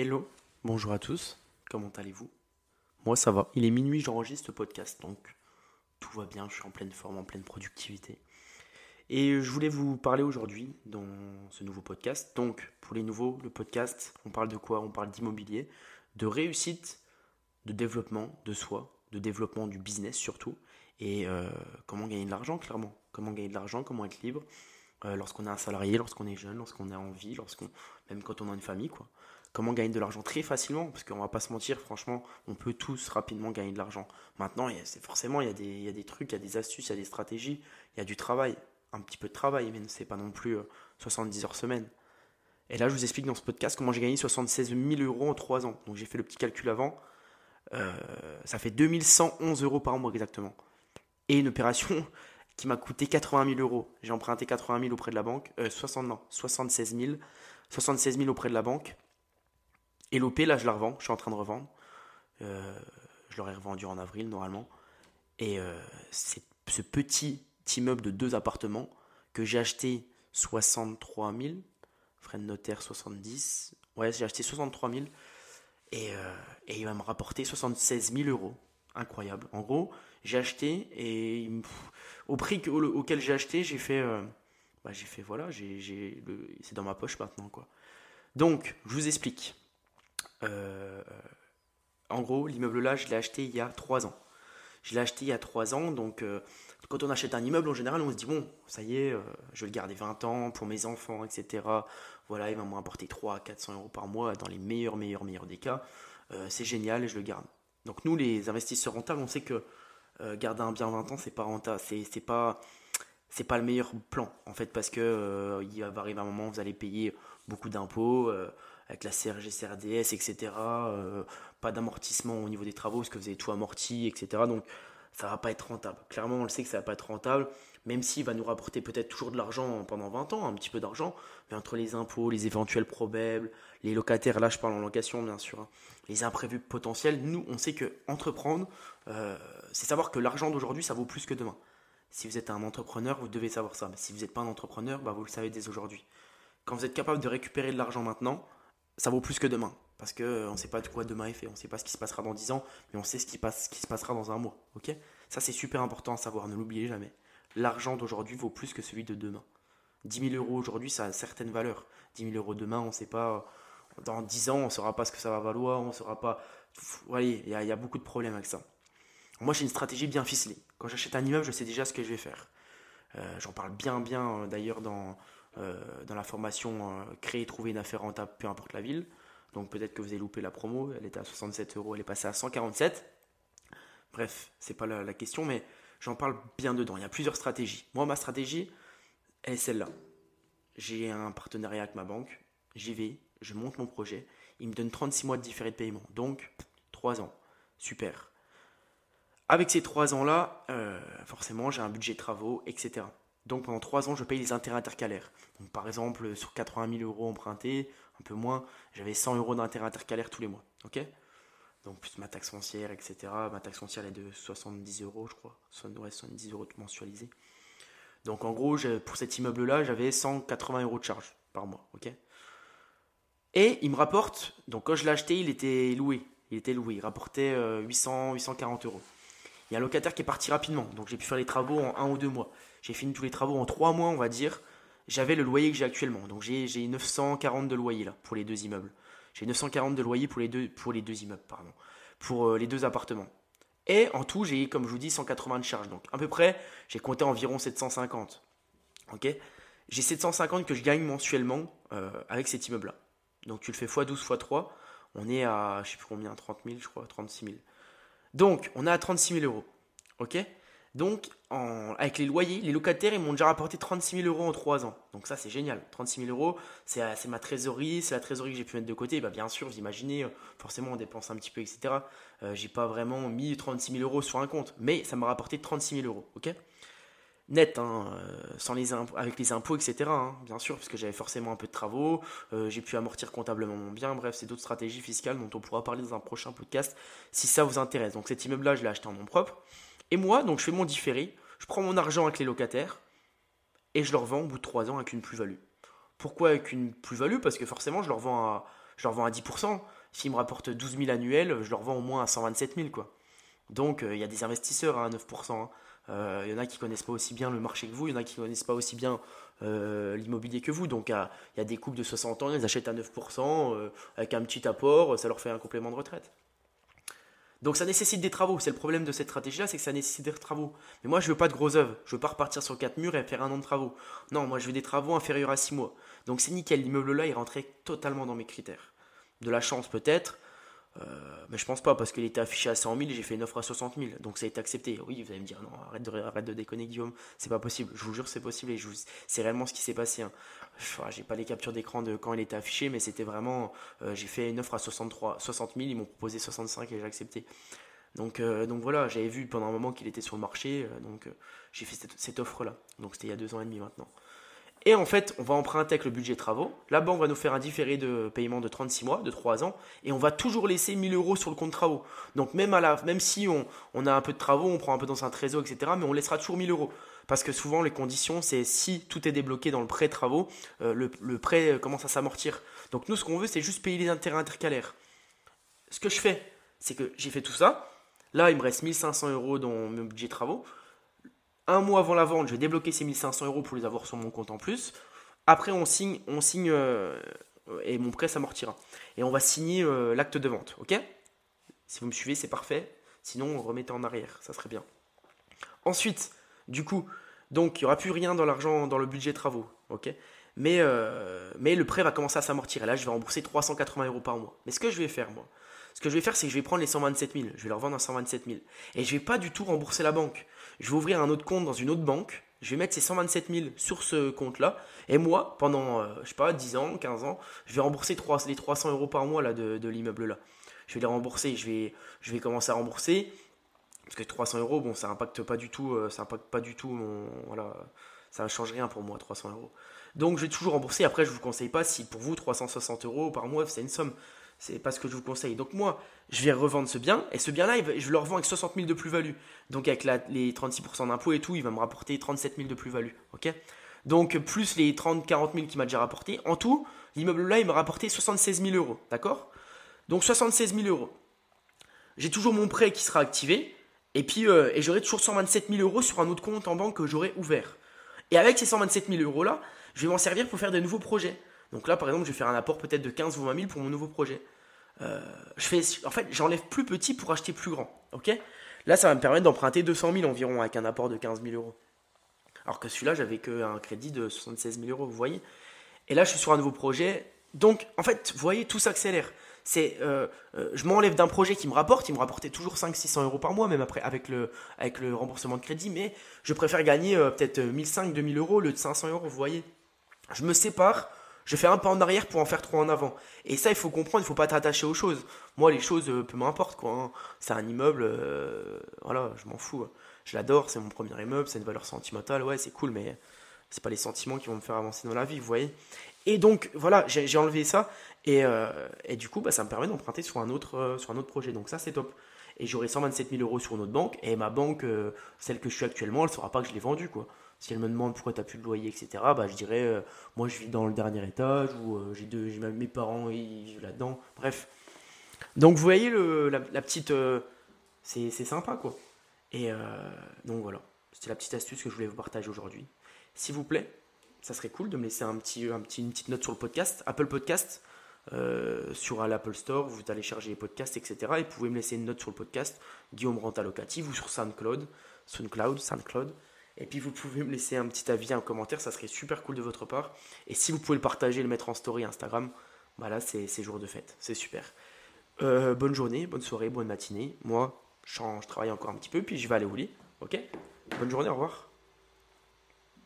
Hello, bonjour à tous, comment allez-vous? Moi ça va, il est minuit, j'enregistre ce podcast, donc tout va bien, je suis en pleine forme, en pleine productivité. Et je voulais vous parler aujourd'hui dans ce nouveau podcast. Donc pour les nouveaux, le podcast, on parle de quoi? On parle d'immobilier, de réussite, de développement de soi, de développement du business surtout, et euh, comment gagner de l'argent clairement? Comment gagner de l'argent, comment être libre? Euh, lorsqu'on est un salarié, lorsqu'on est jeune, lorsqu'on est en vie, lorsqu'on, même quand on a une famille, quoi comment gagner de l'argent très facilement, parce qu'on va pas se mentir, franchement, on peut tous rapidement gagner de l'argent. Maintenant, c'est forcément, il y, a des, trucs, il y a des astuces, il y a des stratégies, il y a du travail, un petit peu de travail, mais c'est pas non plus 70 euh, heures semaine. Et là, je vous explique dans ce podcast comment j'ai gagné 76 000 euros en 3 ans. Donc j'ai fait le petit calcul avant. Euh, ça fait 2111 euros par mois exactement. Et une opération qui m'a coûté 80 000 euros. J'ai emprunté 80 000 auprès de la banque. Euh, 60, non, 76 000. 76 000 auprès de la banque. Et l'OP, là, je la revends. Je suis en train de revendre. Euh, je l'aurais revendu en avril, normalement. Et euh, ce petit immeuble de deux appartements que j'ai acheté 63 000. Frais de notaire 70. Ouais, j'ai acheté 63 000. Et, euh, et, il va me rapporter 76 000 euros. Incroyable. En gros, j'ai acheté et au prix auquel j'ai acheté, j'ai fait. bah, j'ai fait, voilà, c'est dans ma poche maintenant, quoi. Donc, je vous explique. Euh, en gros, l'immeuble là, je l'ai acheté il y a 3 ans. Je l'ai acheté il y a 3 ans, donc euh, quand on achète un immeuble, en général, on se dit, bon, ça y est, euh, je vais le garder 20 ans pour mes enfants, etc. Voilà, il va me rapporter 3 à 400 euros par mois dans les meilleurs, meilleurs, meilleurs des cas. c'est génial et je le garde. Donc nous, les investisseurs rentables, on sait que garder un bien 20 ans, c'est pas rentable, c'est pas c'est pas le meilleur plan en fait parce que il va un moment où vous allez payer beaucoup d'impôts, avec la CRG, CRDS, etc. Euh, pas d'amortissement au niveau des travaux parce que vous avez tout amorti, etc. Donc ça va pas être rentable. Clairement, on le sait que ça va pas être rentable, même s'il va nous rapporter peut-être toujours de l'argent pendant 20 ans, un petit peu d'argent, mais entre les impôts, les éventuels problèmes, les locataires, là je parle en location bien sûr, hein, les imprévus potentiels, nous on sait que entreprendre, euh, c'est savoir que l'argent d'aujourd'hui ça vaut plus que demain. Si vous êtes un entrepreneur, vous devez savoir ça. Si vous n'êtes pas un entrepreneur, bah, vous le savez dès aujourd'hui. Quand vous êtes capable de récupérer de l'argent maintenant, ça vaut plus que demain. Parce qu'on euh, ne sait pas de quoi demain est fait. On ne sait pas ce qui se passera dans 10 ans, mais on sait ce qui, se passera dans un mois. ok? Ça, c'est super important à savoir. Ne l'oubliez jamais. L'argent d'aujourd'hui vaut plus que celui de demain. 10 000 euros aujourd'hui, ça a certaines valeurs. 10 000 euros demain, on ne sait pas. Dans 10 ans, on ne saura pas ce que ça va valoir. On ne saura pas. Vous voyez, il y, a beaucoup de problèmes avec ça. Moi, j'ai une stratégie bien ficelée. Quand j'achète un immeuble, je sais déjà ce que je vais faire. Euh, j'en parle bien, bien euh, d'ailleurs dans, euh, dans la formation euh, créer, trouver une affaire rentable, peu importe la ville. Donc peut-être que vous avez loupé la promo, elle était à 67 euros, elle est passée à 147. Bref, c'est pas la, question, mais j'en parle bien dedans. Il y a plusieurs stratégies. Moi, ma stratégie, elle est celle-là. J'ai un partenariat avec ma banque, j'y vais, je monte mon projet, il me donne 36 mois de différé de paiement, donc 3 ans. Super. Avec ces 3 ans-là, euh, forcément, j'ai un budget de travaux, etc. Donc pendant 3 ans, je paye les intérêts intercalaires. Donc, par exemple, sur 80 000 euros empruntés, un peu moins, j'avais 100 euros d'intérêt intercalaire tous les mois. donc plus ma taxe foncière, etc. Ma taxe foncière est de 70 euros, je crois. 70 euros mensualisés. Donc en gros, pour cet immeuble-là, j'avais 180 euros de charge par mois. ok? Et il me rapporte, donc quand je l'ai acheté, il était loué. Il était loué, il rapportait 800, euh, 840 euros. Il y a un locataire qui est parti rapidement, donc j'ai pu faire les travaux en un ou deux mois. J'ai fini tous les travaux en trois mois, on va dire. J'avais le loyer que j'ai actuellement. Donc j'ai 940 de loyer là pour les deux immeubles. J'ai 940 de loyer pour les deux, pour les deux immeubles, pardon. Pour euh, les deux appartements. Et en tout, j'ai, comme je vous dis, 180 de charges. Donc à peu près, j'ai compté environ 750. Ok? J'ai 750 que je gagne mensuellement euh, avec cet immeuble-là. Donc tu le fais x12, x3. On est à, je sais plus combien, 30 000, je crois, 36 000. Donc, on à 36 000 euros. Ok? Donc, avec les loyers, les locataires, ils m'ont déjà rapporté 36 000 euros en 3 ans. Donc ça, c'est génial. 36 000 euros, euh, c'est ma trésorerie, c'est la trésorerie que j'ai pu mettre de côté. Bah, bien sûr, vous imaginez, euh, forcément, on dépense un petit peu, etc. Euh, j'ai pas vraiment mis 36 000 euros sur un compte, mais ça m'a rapporté 36 000 euros. ok? Net, hein, euh, sans avec les impôts, etc. Hein, bien sûr, parce que j'avais forcément un peu de travaux, j'ai pu amortir comptablement mon bien, bref, c'est d'autres stratégies fiscales dont on pourra parler dans un prochain podcast si ça vous intéresse. Donc cet immeuble-là, je l'ai acheté en nom propre. Et moi, donc je fais mon différé, je prends mon argent avec les locataires et je leur vends au bout de 3 ans avec une plus-value. Pourquoi avec une plus-value? Parce que forcément, je leur vends à, je leur vends à 10%. S'ils me rapportent 12 000 annuels, je leur vends au moins à 127 000. Quoi. Donc il y a des investisseurs à 9%. Il y en a qui connaissent pas aussi bien le marché que vous, il y en a qui connaissent pas aussi bien l'immobilier que vous. Donc il y a des couples de 60 ans, ils achètent à 9% avec un petit apport, ça leur fait un complément de retraite. Donc ça nécessite des travaux. C'est le problème de cette stratégie-là, c'est que ça nécessite des travaux. Mais moi, je veux pas de gros œuvres. Je veux pas repartir sur quatre murs et faire un an de travaux. Non, moi, je veux des travaux inférieurs à 6 mois. Donc c'est nickel. L'immeuble-là, il rentrait totalement dans mes critères. De la chance peut-être, euh, mais je pense pas parce qu'il était affiché à 100 000 et j'ai fait une offre à 60 000. Donc ça a été accepté. Oui, vous allez me dire, non, arrête de, arrête de déconner, Guillaume. C'est pas possible. Je vous jure, c'est possible et c'est réellement ce qui s'est passé. Hein. j'ai pas les captures d'écran de quand il était affiché, mais c'était vraiment. Euh, j'ai fait une offre à 63, 60 000. Ils m'ont proposé 65 et j'ai accepté. Donc, euh, donc voilà, j'avais vu pendant un moment qu'il était sur le marché. donc j'ai fait cette, offre-là. Donc c'était il y a deux ans et demi maintenant. Et en fait, on va emprunter avec le budget travaux. La banque va nous faire un différé de paiement de 36 mois, de 3 ans, et on va toujours laisser 1000 euros sur le compte travaux. Donc même, même si on, a un peu de travaux, on prend un peu dans un trésor, etc., mais on laissera toujours 1000 euros. Parce que souvent, les conditions, c'est si tout est débloqué dans le prêt travaux, euh, le, le, prêt commence à s'amortir. Donc nous, ce qu'on veut, c'est juste payer les intérêts intercalaires. Ce que je fais, c'est que j'ai fait tout ça. Là, il me reste 1500 euros dans mon budget travaux un mois avant la vente, je vais débloquer ces 1500 euros pour les avoir sur mon compte en plus. Après, on signe, on signe euh, et mon prêt s'amortira. Et on va signer euh, l'acte de vente, ok? Si vous me suivez, c'est parfait. Sinon, remettez en arrière, ça serait bien. Ensuite, du coup, donc il n'y aura plus rien dans l'argent, dans le budget travaux, ok? Mais, euh, mais le prêt va commencer à s'amortir. Et là, je vais rembourser 380 euros par mois. Mais ce que je vais faire, moi, ce que je vais faire, c'est que je vais prendre les 127 000. Je vais leur vendre à 127 000. Et je vais pas du tout rembourser la banque. Je vais ouvrir un autre compte dans une autre banque. Je vais mettre ces 127 000 sur ce compte-là. Et moi, pendant, euh, je sais pas, 10 ans, 15 ans, je vais rembourser les 300 euros par mois là, de, l'immeuble-là. Je vais les rembourser. Je vais, je vais commencer à rembourser. Parce que 300 euros, bon, ça impacte pas du tout, euh, ça impacte pas du tout mon, voilà, ça ne change rien pour moi, 300 euros. Donc je vais toujours rembourser. Après, je vous conseille pas si pour vous 360 euros par mois, c'est une somme. C'est pas ce que je vous conseille. Donc moi, je vais revendre ce bien, et ce bien-là, je le revends avec 60 000 de plus-value. Donc avec les 36% d'impôt et tout, il va me rapporter 37 000 de plus-value. Donc plus les 30-40 000 qu'il m'a déjà rapporté, en tout, l'immeuble-là, il m'a rapporté 76 000 euros. D'accord? Donc 76 000 euros. J'ai toujours mon prêt qui sera activé, et puis euh, j'aurai toujours 127 000 euros sur un autre compte en banque que j'aurai ouvert. Et avec ces 127 000 euros-là, je vais m'en servir pour faire de nouveaux projets. Donc là, par exemple, je vais faire un apport peut-être de 15 ou 20 000 pour mon nouveau projet. Euh, je fais, en fait, j'enlève plus petit pour acheter plus grand. Là, ça va me permettre d'emprunter 200 000 environ avec un apport de 15 000 euros. Alors que celui-là, j'avais qu'un crédit de 76 000 euros, vous voyez? Et là, je suis sur un nouveau projet. Donc, en fait, vous voyez, tout s'accélère. C'est, euh, euh, je m'enlève d'un projet qui me rapporte, il me rapportait toujours 500-600 euros par mois, même après avec le, avec le remboursement de crédit, mais je préfère gagner peut-être 1500-2000 euros le de 500 euros, vous voyez? Je me sépare je fais un pas en arrière pour en faire trois en avant. Et ça, il faut comprendre, il faut pas t'attacher aux choses. Moi, les choses, euh, peu m'importe quoi. Hein. C'est un immeuble, euh, voilà, je m'en fous. Je l'adore, c'est mon premier immeuble, c'est une valeur sentimentale, ouais, c'est cool, mais c'est pas les sentiments qui vont me faire avancer dans la vie, vous voyez. Et donc, voilà, j'ai enlevé ça, et, euh, et, du coup, bah, ça me permet d'emprunter sur, un autre, sur un autre projet. Donc ça, c'est top. Et j'aurai 127 000 euros sur une autre banque, et ma banque, celle que je suis actuellement, elle saura pas que je l'ai vendue, quoi. Si elle me demande pourquoi tu n'as plus de loyer, etc., bah, je dirais, euh, moi je vis dans le dernier étage, ou euh, j'ai deux, mes parents, ils vivent là-dedans. Bref. Donc vous voyez le, la, petite... Euh, c'est sympa, quoi. Et donc voilà. C'était la petite astuce que je voulais vous partager aujourd'hui. S'il vous plaît, ça serait cool de me laisser un petit, un petit, une petite note sur le podcast, Apple Podcast, sur l'Apple Store, vous allez charger les podcasts, etc. Et vous pouvez me laisser une note sur le podcast, Guillaume Renta Locative, ou sur SoundCloud, SoundCloud, SoundCloud. Et puis vous pouvez me laisser un petit avis, un commentaire, ça serait super cool de votre part. Et si vous pouvez le partager, le mettre en story Instagram, voilà, c'est jour de fête, c'est super. Euh, bonne journée, bonne soirée, bonne matinée. Moi, je, je travaille encore un petit peu, puis je vais aller au lit. Ok? Bonne journée, au revoir.